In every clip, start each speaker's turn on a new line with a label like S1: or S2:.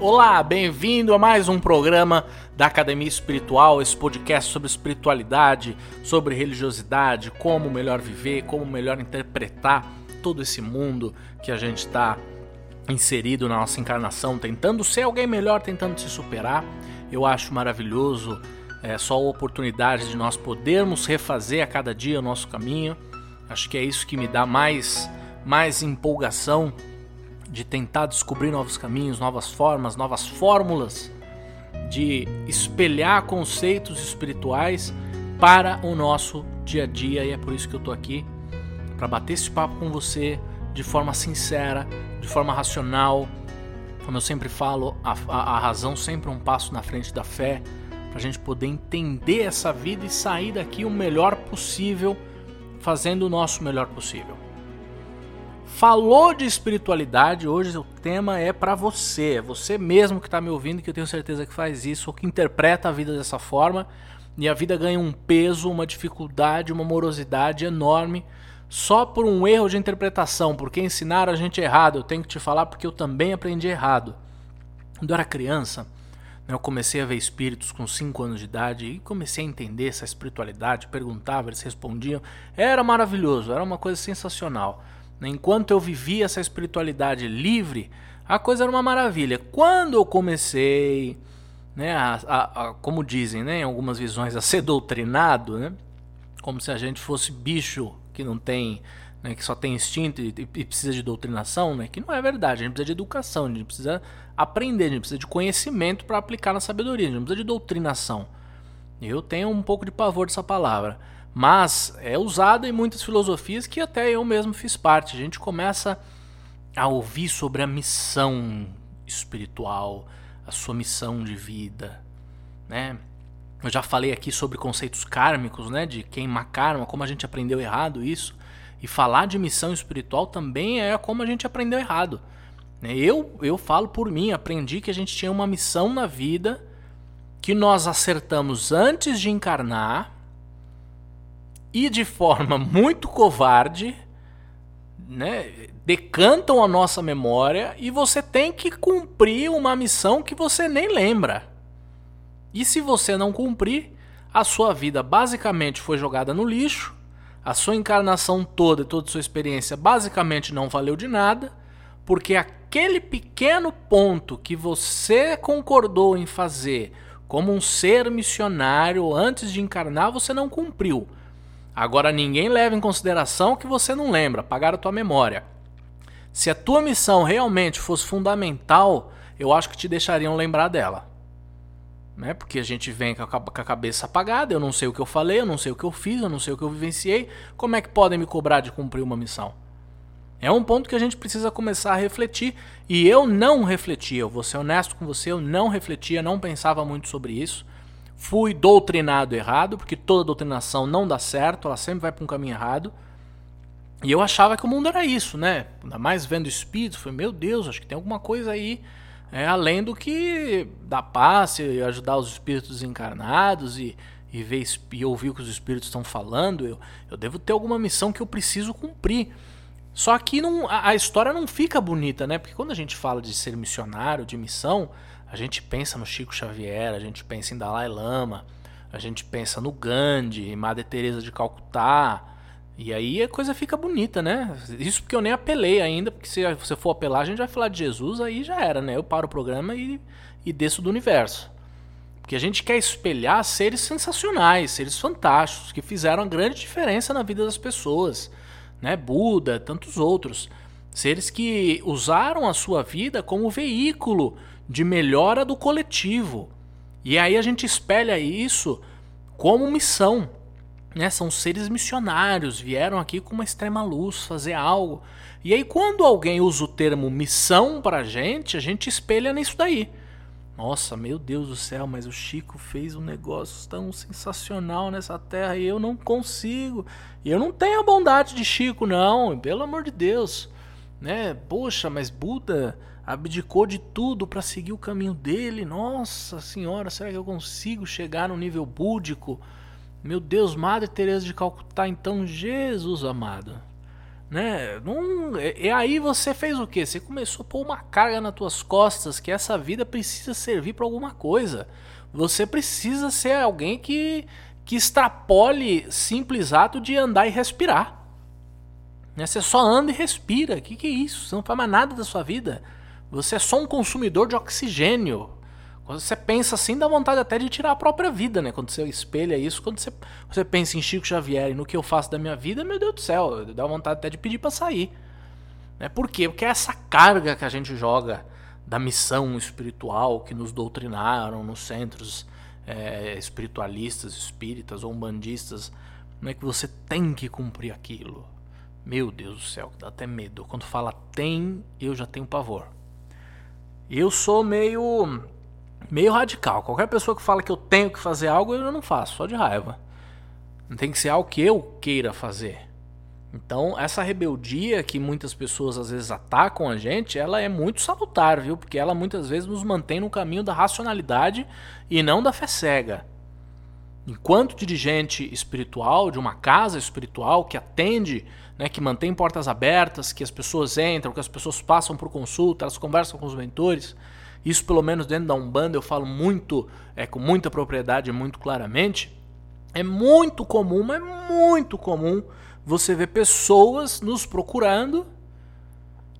S1: Olá, bem-vindo a mais um programa da Academia Espiritual, esse podcast sobre espiritualidade, sobre religiosidade, como melhor viver, como melhor interpretar todo esse mundo que a gente está inserido na nossa encarnação, tentando ser alguém melhor, tentando se superar. Eu acho maravilhoso é, só a oportunidade de nós podermos refazer a cada dia o nosso caminho. Acho que é isso que me dá mais, mais empolgação de tentar descobrir novos caminhos, novas formas, novas fórmulas, de espelhar conceitos espirituais para o nosso dia a dia e é por isso que eu tô aqui para bater esse papo com você de forma sincera, de forma racional. Como eu sempre falo, a, a, a razão sempre é um passo na frente da fé, para a gente poder entender essa vida e sair daqui o melhor possível, fazendo o nosso melhor possível. Falou de espiritualidade, hoje o tema é para você, é você mesmo que está me ouvindo, que eu tenho certeza que faz isso, ou que interpreta a vida dessa forma, e a vida ganha um peso, uma dificuldade, uma morosidade enorme só por um erro de interpretação, porque ensinaram a gente errado. Eu tenho que te falar porque eu também aprendi errado. Quando eu era criança, né, eu comecei a ver espíritos com 5 anos de idade e comecei a entender essa espiritualidade, perguntava, eles respondiam. Era maravilhoso, era uma coisa sensacional. Enquanto eu vivia essa espiritualidade livre, a coisa era uma maravilha. Quando eu comecei, né, a, a, a, como dizem né, em algumas visões, a ser doutrinado, né, como se a gente fosse bicho que não tem, né, que só tem instinto e, e, precisa de doutrinação, né, que não é verdade. A gente precisa de educação, a gente precisa aprender, a gente precisa de conhecimento para aplicar na sabedoria, a gente precisa de doutrinação. Eu tenho um pouco de pavor dessa palavra mas é usada em muitas filosofias que até eu mesmo fiz parte. A gente começa a ouvir sobre a missão espiritual, a sua missão de vida, né? Eu já falei aqui sobre conceitos kármicos, né, de queimar karma, como a gente aprendeu errado isso. E falar de missão espiritual também é como a gente aprendeu errado. Né? Eu, eu falo por mim, aprendi que a gente tinha uma missão na vida que nós acertamos antes de encarnar e de forma muito covarde, né, decantam a nossa memória e você tem que cumprir uma missão que você nem lembra. E se você não cumprir, a sua vida basicamente foi jogada no lixo, a sua encarnação toda e toda a sua experiência basicamente não valeu de nada, porque aquele pequeno ponto que você concordou em fazer como um ser missionário antes de encarnar, você não cumpriu. Agora ninguém leva em consideração que você não lembra, apagar a tua memória. Se a tua missão realmente fosse fundamental, eu acho que te deixariam lembrar dela. Né? Porque a gente vem com a, cabeça apagada, eu não sei o que eu falei, eu não sei o que eu fiz, eu não sei o que eu vivenciei. Como é que podem me cobrar de cumprir uma missão? É um ponto que a gente precisa começar a refletir. E eu não refletia, eu vou ser honesto com você, eu não refletia, não pensava muito sobre isso. Fui doutrinado errado, porque toda doutrinação não dá certo, ela sempre vai para um caminho errado. E eu achava que o mundo era isso, né? Ainda mais vendo espíritos, foi meu Deus, acho que tem alguma coisa aí é, além do que dar passe e ajudar os espíritos encarnados e, e ver e ouvir o que os espíritos estão falando. Eu, eu devo ter alguma missão que eu preciso cumprir. Só que não, a, a história não fica bonita, né? Porque quando a gente fala de ser missionário, de missão, a gente pensa no Chico Xavier, a gente pensa em Dalai Lama, a gente pensa no Gandhi, em Madre Teresa de Calcutá. E aí a coisa fica bonita, né? Isso porque eu nem apelei ainda, porque se você for apelar, a gente vai falar de Jesus, aí já era, né? Eu paro o programa e, e desço do universo. Porque a gente quer espelhar seres sensacionais, seres fantásticos, que fizeram uma grande diferença na vida das pessoas. Né? Buda, tantos outros. Seres que usaram a sua vida como veículo de melhora do coletivo. E aí a gente espelha isso como missão. Né? São seres missionários, vieram aqui com uma extrema luz fazer algo. E aí, quando alguém usa o termo missão pra gente, a gente espelha nisso daí. Nossa, meu Deus do céu, mas o Chico fez um negócio tão sensacional nessa terra e eu não consigo. E eu não tenho a bondade de Chico, não, pelo amor de Deus. Né? Poxa, mas Buda abdicou de tudo para seguir o caminho dele. Nossa senhora, será que eu consigo chegar no nível búdico? Meu Deus, Madre Teresa de Calcutá, então Jesus amado. Né? Não, e aí você fez o que? Você começou a pôr uma carga nas tuas costas que essa vida precisa servir para alguma coisa. Você precisa ser alguém que, que extrapole simples ato de andar e respirar. Né? Você só anda e respira. O que, que é isso? Você não faz mais nada da sua vida. Você é só um consumidor de oxigênio. Quando você pensa assim, dá vontade até de tirar a própria vida, né? Quando você espelha isso, quando você, você pensa em Chico Xavier e no que eu faço da minha vida, meu Deus do céu, dá vontade até de pedir para sair. Né? Por quê? Porque é essa carga que a gente joga da missão espiritual que nos doutrinaram nos centros é, espiritualistas, espíritas ou umbandistas, não é que você tem que cumprir aquilo. Meu Deus do céu, dá até medo. Quando fala tem, eu já tenho pavor. Eu sou meio meio radical. Qualquer pessoa que fala que eu tenho que fazer algo, eu não faço, só de raiva. Não tem que ser algo que eu queira fazer. Então, essa rebeldia que muitas pessoas às vezes atacam a gente, ela é muito salutar, viu? Porque ela muitas vezes nos mantém no caminho da racionalidade e não da fé cega. Enquanto dirigente espiritual de uma casa espiritual que atende, né, que mantém portas abertas, que as pessoas entram, que as pessoas passam por consulta, elas conversam com os mentores, isso, pelo menos dentro da Umbanda, eu falo muito, é, com muita propriedade, muito claramente. É muito comum, mas muito comum você ver pessoas nos procurando,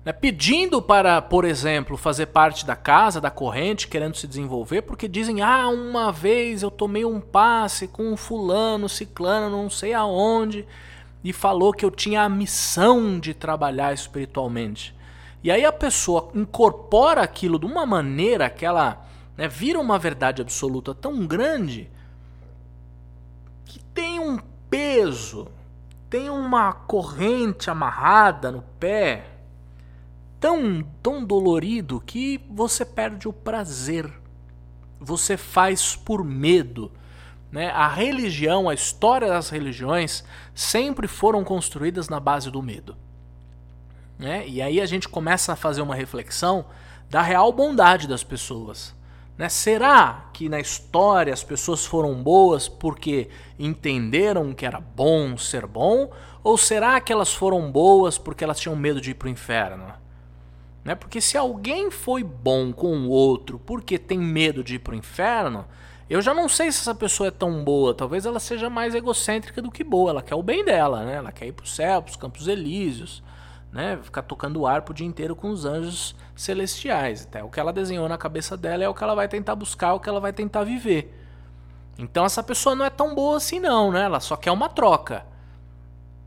S1: né, pedindo para, por exemplo, fazer parte da casa, da corrente, querendo se desenvolver, porque dizem: ah, uma vez eu tomei um passe com um fulano, ciclano, não sei aonde, e falou que eu tinha a missão de trabalhar espiritualmente. E aí a pessoa incorpora aquilo de uma maneira que ela né, vira uma verdade absoluta tão grande que tem um peso, tem uma corrente amarrada no pé tão, tão dolorido que você perde o prazer. Você faz por medo. Né? A religião, a história das religiões sempre foram construídas na base do medo. Né? E aí a gente começa a fazer uma reflexão da real bondade das pessoas. Né? Será que na história as pessoas foram boas porque entenderam que era bom ser bom? Ou será que elas foram boas porque elas tinham medo de ir para o inferno? Né? Porque se alguém foi bom com o outro porque tem medo de ir para o inferno, eu já não sei se essa pessoa é tão boa. Talvez ela seja mais egocêntrica do que boa. Ela quer o bem dela, né? ela quer ir para o céu, para os campos elíseos né, ficar tocando arpa o dia inteiro com os anjos celestiais. Até o que ela desenhou na cabeça dela é o que ela vai tentar buscar, o que ela vai tentar viver. Então essa pessoa não é tão boa assim não, né? Ela só quer uma troca.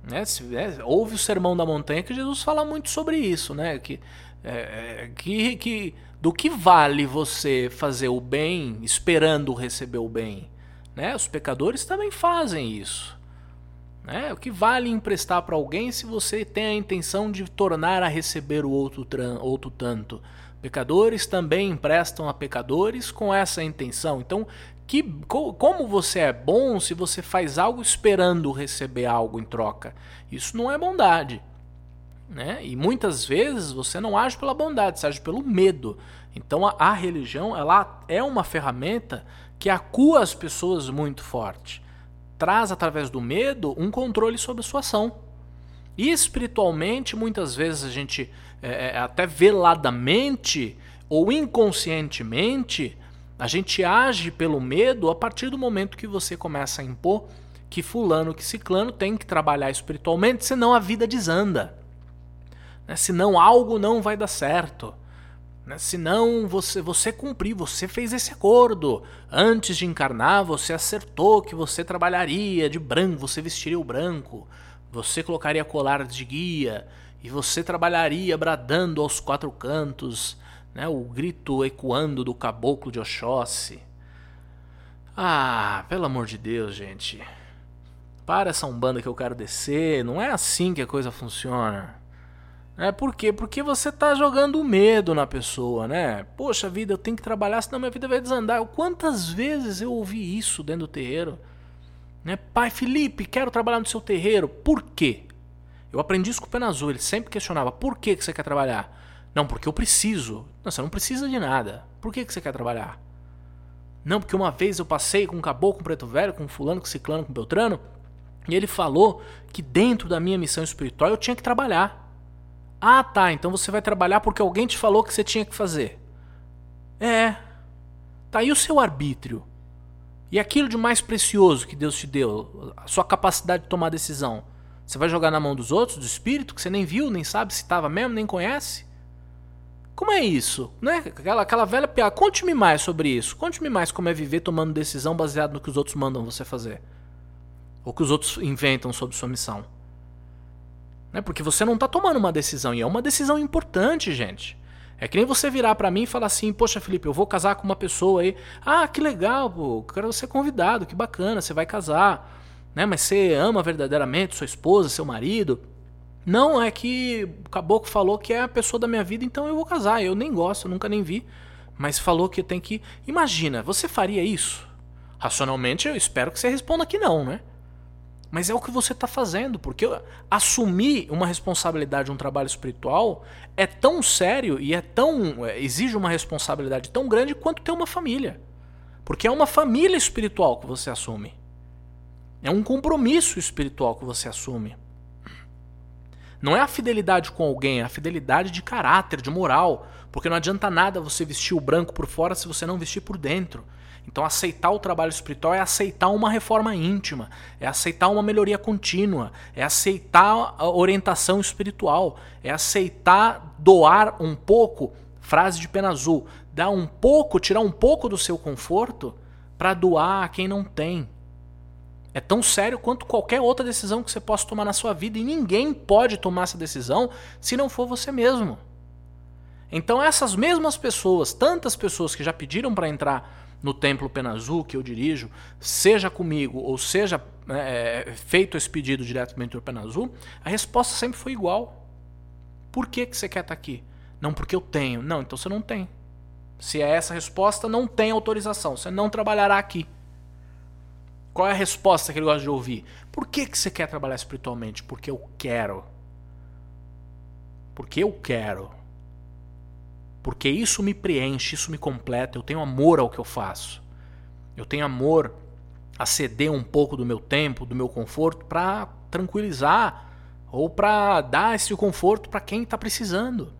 S1: Né? Se, houve o sermão da montanha que Jesus fala muito sobre isso, né? Que, é, é que, que do que vale você fazer o bem esperando receber o bem? Né? Os pecadores também fazem isso. Né? O que vale emprestar para alguém se você tem a intenção de tornar a receber o outro, outro tanto? Pecadores também emprestam a pecadores com essa intenção. Então, que, como você é bom se você faz algo esperando receber algo em troca? Isso não é bondade. Né? E muitas vezes você não age pela bondade, você age pelo medo. Então a, a religião ela é uma ferramenta que acua as pessoas muito forte traz através do medo um controle sobre a sua ação. E espiritualmente, muitas vezes a gente é, é, até veladamente ou inconscientemente, a gente age pelo medo a partir do momento que você começa a impor que fulano, que ciclano tem que trabalhar espiritualmente, senão a vida desanda. Né? Senão algo não vai dar certo. Né? Se não você, você cumpriu, você fez esse acordo. Antes de encarnar, você acertou que você trabalharia de branco, você vestiria o branco, você colocaria colar de guia e você trabalharia bradando aos quatro cantos, né? o grito ecoando do caboclo de Oxóssi. Ah, pelo amor de Deus, gente. Para essa umbanda que eu quero descer, não é assim que a coisa funciona. É por quê? Porque você tá jogando medo na pessoa, né? Poxa vida, eu tenho que trabalhar, senão minha vida vai desandar. Quantas vezes eu ouvi isso dentro do terreiro? Né? Pai Felipe, quero trabalhar no seu terreiro. Por quê? Eu aprendi isso com o Pena Azul. Ele sempre questionava: por que, que você quer trabalhar? Não, porque eu preciso. Não, você não precisa de nada. Por que, que você quer trabalhar? Não, porque uma vez eu passei com um caboclo, com um preto velho, com um fulano, com um ciclano, com um beltrano. E ele falou que dentro da minha missão espiritual eu tinha que trabalhar. Ah, tá, então você vai trabalhar porque alguém te falou que você tinha que fazer. É. Tá aí o seu arbítrio. E aquilo de mais precioso que Deus te deu, a sua capacidade de tomar decisão, você vai jogar na mão dos outros, do espírito, que você nem viu, nem sabe se estava mesmo, nem conhece? Como é isso? Né? Aquela, aquela velha piada. Conte-me mais sobre isso. Conte-me mais como é viver tomando decisão baseado no que os outros mandam você fazer. Ou que os outros inventam sobre sua missão. Né? Porque você não está tomando uma decisão. E é uma decisão importante, gente. É que nem você virar para mim e falar assim: Poxa, Felipe, eu vou casar com uma pessoa aí. Ah, que legal, pô. Quero ser convidado. Que bacana, você vai casar. Né? Mas você ama verdadeiramente sua esposa, seu marido. Não, é que o caboclo falou que é a pessoa da minha vida, então eu vou casar. Eu nem gosto, nunca nem vi. Mas falou que tem que. Imagina, você faria isso? Racionalmente, eu espero que você responda que não, né? Mas é o que você está fazendo, porque assumir uma responsabilidade, um trabalho espiritual, é tão sério e é tão. É, exige uma responsabilidade tão grande quanto ter uma família. Porque é uma família espiritual que você assume. É um compromisso espiritual que você assume. Não é a fidelidade com alguém, é a fidelidade de caráter, de moral. Porque não adianta nada você vestir o branco por fora se você não vestir por dentro. Então, aceitar o trabalho espiritual é aceitar uma reforma íntima, é aceitar uma melhoria contínua, é aceitar a orientação espiritual, é aceitar doar um pouco, frase de pena azul, dar um pouco, tirar um pouco do seu conforto para doar a quem não tem. É tão sério quanto qualquer outra decisão que você possa tomar na sua vida e ninguém pode tomar essa decisão se não for você mesmo. Então essas mesmas pessoas, tantas pessoas que já pediram para entrar no Templo Pena Azul que eu dirijo, seja comigo ou seja né, é, feito esse pedido diretamente do Pena Azul, a resposta sempre foi igual. Por que, que você quer estar tá aqui? Não porque eu tenho. Não, então você não tem. Se é essa a resposta, não tem autorização. Você não trabalhará aqui. Qual é a resposta que ele gosta de ouvir? Por que, que você quer trabalhar espiritualmente? Porque eu quero. Porque eu quero. Porque isso me preenche, isso me completa. Eu tenho amor ao que eu faço. Eu tenho amor a ceder um pouco do meu tempo, do meu conforto, para tranquilizar ou para dar esse conforto para quem está precisando.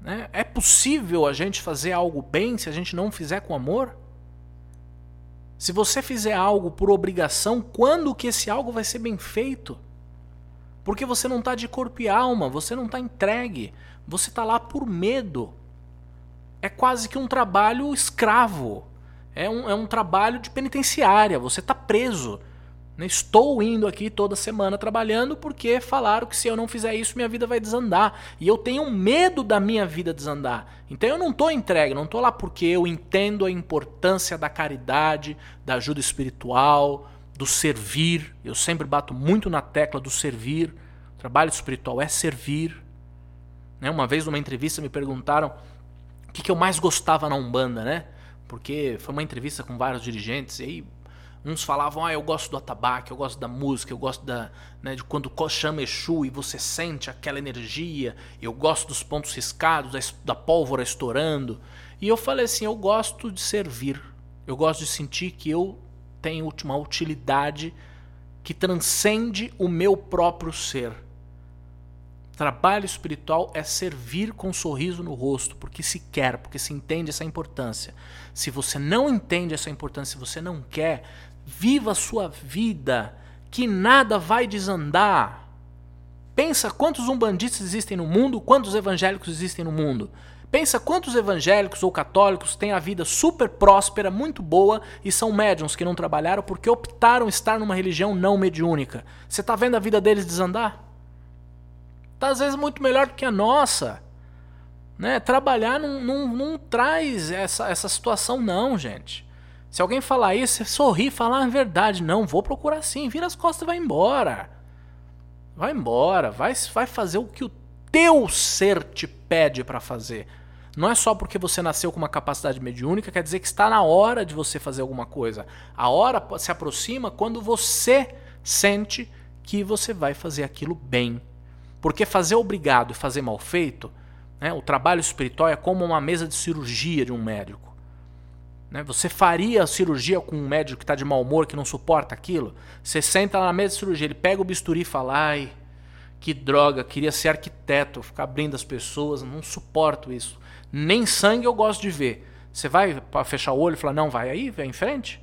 S1: Né? É possível a gente fazer algo bem se a gente não fizer com amor? Se você fizer algo por obrigação, quando que esse algo vai ser bem feito? Porque você não está de corpo e alma, você não está entregue, você está lá por medo. É quase que um trabalho escravo. É um, é um trabalho de penitenciária, você está preso. Né? Estou indo aqui toda semana trabalhando porque falaram que se eu não fizer isso minha vida vai desandar. E eu tenho medo da minha vida desandar. Então eu não estou entregue, não estou lá porque eu entendo a importância da caridade, da ajuda espiritual, do servir. Eu sempre bato muito na tecla do servir. O trabalho espiritual é servir. Né? Uma vez numa entrevista me perguntaram o que, eu mais gostava na Umbanda, né? Porque foi uma entrevista com vários dirigentes e aí Uns falavam, ah, eu gosto do atabaque, eu gosto da música, eu gosto da, né, de quando chama Exu e você sente aquela energia, eu gosto dos pontos riscados, da, da pólvora estourando. E eu falei assim, eu gosto de servir, eu gosto de sentir que eu tenho uma utilidade que transcende o meu próprio ser. Trabalho espiritual é servir com um sorriso no rosto, porque se quer, porque se entende essa importância. Se você não entende essa importância, se você não quer, Viva a sua vida, que nada vai desandar. Pensa quantos umbandistas existem no mundo, quantos evangélicos existem no mundo. Pensa quantos evangélicos ou católicos têm a vida super próspera, muito boa e são médiums que não trabalharam porque optaram estar numa religião não mediúnica. Você está vendo a vida deles desandar? Está às vezes muito melhor do que a nossa. Né? Trabalhar não, não, não traz essa, essa situação, não, gente. Se alguém falar isso, você sorri e falar a verdade. Não, vou procurar sim. Vira as costas e vai embora. Vai embora. Vai, vai fazer o que o teu ser te pede para fazer. Não é só porque você nasceu com uma capacidade mediúnica, quer dizer que está na hora de você fazer alguma coisa. A hora se aproxima quando você sente que você vai fazer aquilo bem. Porque fazer obrigado e fazer mal feito, né, o trabalho espiritual é como uma mesa de cirurgia de um médico. Né? Você faria a cirurgia com um médico que está de mau humor, que não suporta aquilo? Você senta lá na mesa de cirurgia, ele pega o bisturi e fala: ai, que droga, queria ser arquiteto, ficar abrindo as pessoas, não suporto isso. Nem sangue eu gosto de ver. Você vai fechar o olho e falar: não, vai aí, vai em frente?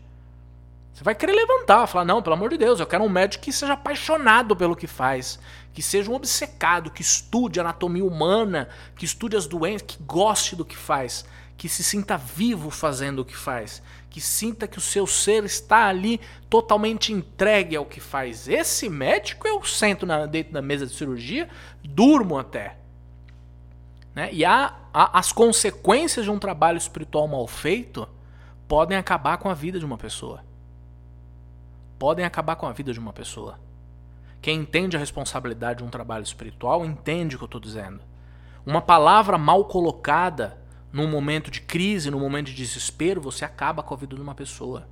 S1: Você vai querer levantar, falar: não, pelo amor de Deus, eu quero um médico que seja apaixonado pelo que faz, que seja um obcecado, que estude anatomia humana, que estude as doenças, que goste do que faz, que se sinta vivo fazendo o que faz, que sinta que o seu ser está ali totalmente entregue ao que faz. Esse médico eu sento na, dentro da mesa de cirurgia, durmo até. Né? E há, há, as consequências de um trabalho espiritual mal feito podem acabar com a vida de uma pessoa podem acabar com a vida de uma pessoa. Quem entende a responsabilidade de um trabalho espiritual entende o que eu estou dizendo. Uma palavra mal colocada num momento de crise, num momento de desespero, você acaba com a vida de uma pessoa.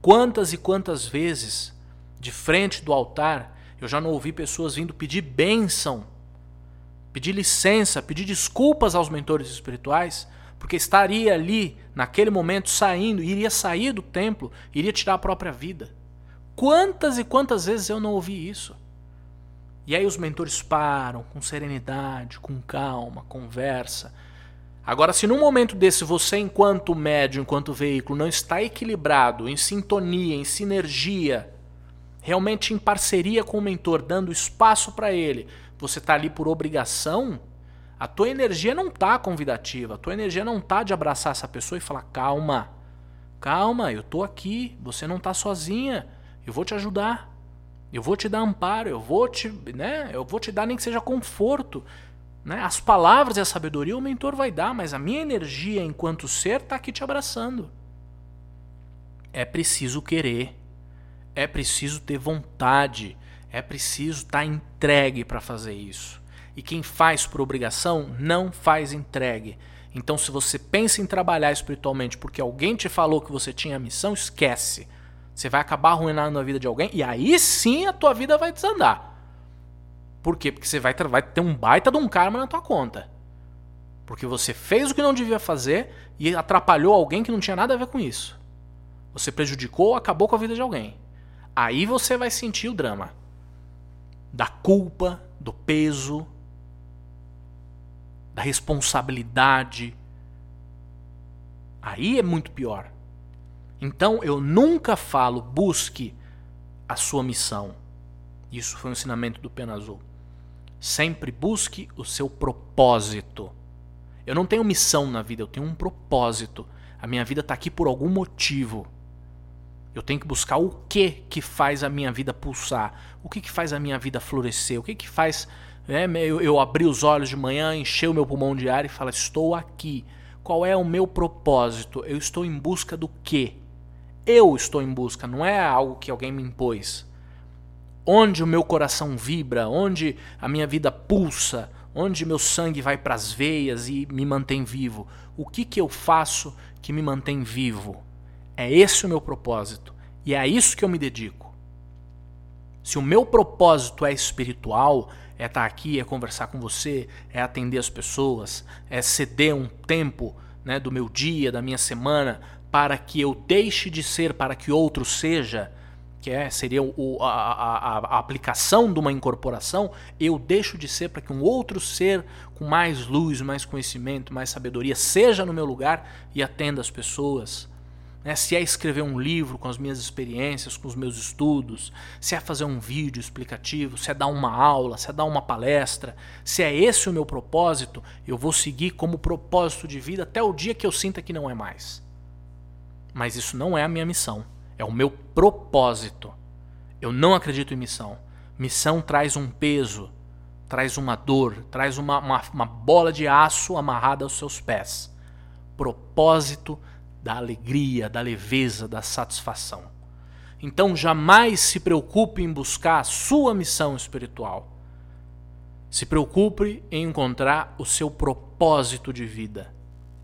S1: Quantas e quantas vezes, de frente do altar, eu já não ouvi pessoas vindo pedir bênção, pedir licença, pedir desculpas aos mentores espirituais, porque estaria ali, naquele momento, saindo, iria sair do templo, iria tirar a própria vida. Quantas e quantas vezes eu não ouvi isso? E aí os mentores param com serenidade, com calma, conversa. Agora, se num momento desse você, enquanto médium, enquanto veículo, não está equilibrado, em sintonia, em sinergia, realmente em parceria com o mentor, dando espaço para ele, você está ali por obrigação, a tua energia não está convidativa, a tua energia não está de abraçar essa pessoa e falar: calma, calma, eu estou aqui, você não está sozinha. Eu vou te ajudar. Eu vou te dar amparo, eu vou te, né? Eu vou te dar nem que seja conforto, né? As palavras e a sabedoria o mentor vai dar, mas a minha energia enquanto ser está aqui te abraçando. É preciso querer. É preciso ter vontade. É preciso estar tá entregue para fazer isso. E quem faz por obrigação não faz entregue. Então, se você pensa em trabalhar espiritualmente porque alguém te falou que você tinha missão, esquece. Você vai acabar arruinando a vida de alguém e aí sim a tua vida vai desandar. Por quê? Porque você vai, vai ter um baita de um karma na tua conta. Porque você fez o que não devia fazer e atrapalhou alguém que não tinha nada a ver com isso. Você prejudicou ou acabou com a vida de alguém. Aí você vai sentir o drama da culpa, do peso, da responsabilidade. Aí é muito pior. Então eu nunca falo busque a sua missão. Isso foi um ensinamento do Pena Azul. Sempre busque o seu propósito. Eu não tenho missão na vida, eu tenho um propósito. A minha vida está aqui por algum motivo. Eu tenho que buscar o que que faz a minha vida pulsar, o que que faz a minha vida florescer, o que que faz né, eu, eu abrir os olhos de manhã, encher o meu pulmão de ar e falar: estou aqui. Qual é o meu propósito? Eu estou em busca do quê? eu estou em busca, não é algo que alguém me impôs. Onde o meu coração vibra, onde a minha vida pulsa, onde meu sangue vai para as veias e me mantém vivo. O que, que eu faço que me mantém vivo? É esse o meu propósito e é a isso que eu me dedico. Se o meu propósito é espiritual, é estar aqui, é conversar com você, é atender as pessoas, é ceder um tempo né, do meu dia, da minha semana para que eu deixe de ser para que outro seja, que é, seria o, a, a, a, aplicação de uma incorporação, eu deixo de ser para que um outro ser com mais luz, mais conhecimento, mais sabedoria seja no meu lugar e atenda as pessoas. Né? Se é escrever um livro com as minhas experiências, com os meus estudos, se é fazer um vídeo explicativo, se é dar uma aula, se é dar uma palestra, se é esse o meu propósito, eu vou seguir como propósito de vida até o dia que eu sinta que não é mais mas isso não é a minha missão. É o meu propósito. Eu não acredito em missão. Missão traz um peso, traz uma dor, traz uma, uma, uma bola de aço amarrada aos seus pés. Propósito da alegria, da leveza, da satisfação. Então jamais se preocupe em buscar a sua missão espiritual. Se preocupe em encontrar o seu propósito de vida.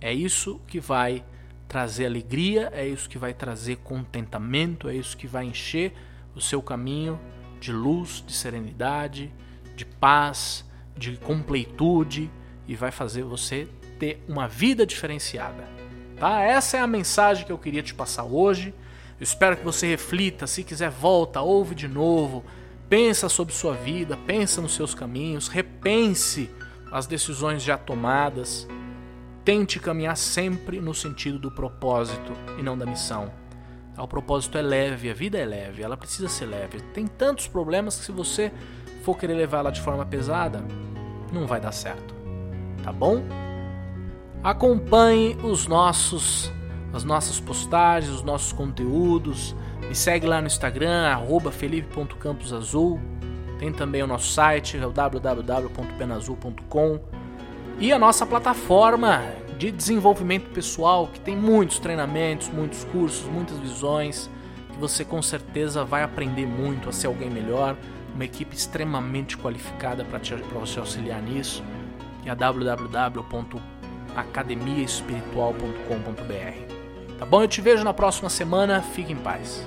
S1: É isso que vai trazer alegria, é isso que vai trazer contentamento, é isso que vai encher o seu caminho de luz, de serenidade, de paz, de completude e vai fazer você ter uma vida diferenciada. tá? Essa é a mensagem que eu queria te passar hoje. Eu espero que você reflita, se quiser volta, ouve de novo, pensa sobre sua vida, pensa nos seus caminhos, repense as decisões já tomadas. Tente caminhar sempre no sentido do propósito e não da missão. O propósito é leve, a vida é leve, ela precisa ser leve. Tem tantos problemas que se você for querer levar ela de forma pesada, não vai dar certo. Tá bom? Acompanhe os nossos as nossas postagens, os nossos conteúdos. Me segue lá no Instagram, felipe.camposazul. Tem também o nosso site, é www.penazul.com. E a nossa plataforma de desenvolvimento pessoal, que tem muitos treinamentos, muitos cursos, muitas visões, que você com certeza vai aprender muito a ser alguém melhor, uma equipe extremamente qualificada para você auxiliar nisso. E a www.academiaespiritual.com.br. Tá bom? Eu te vejo na próxima semana. Fique em paz.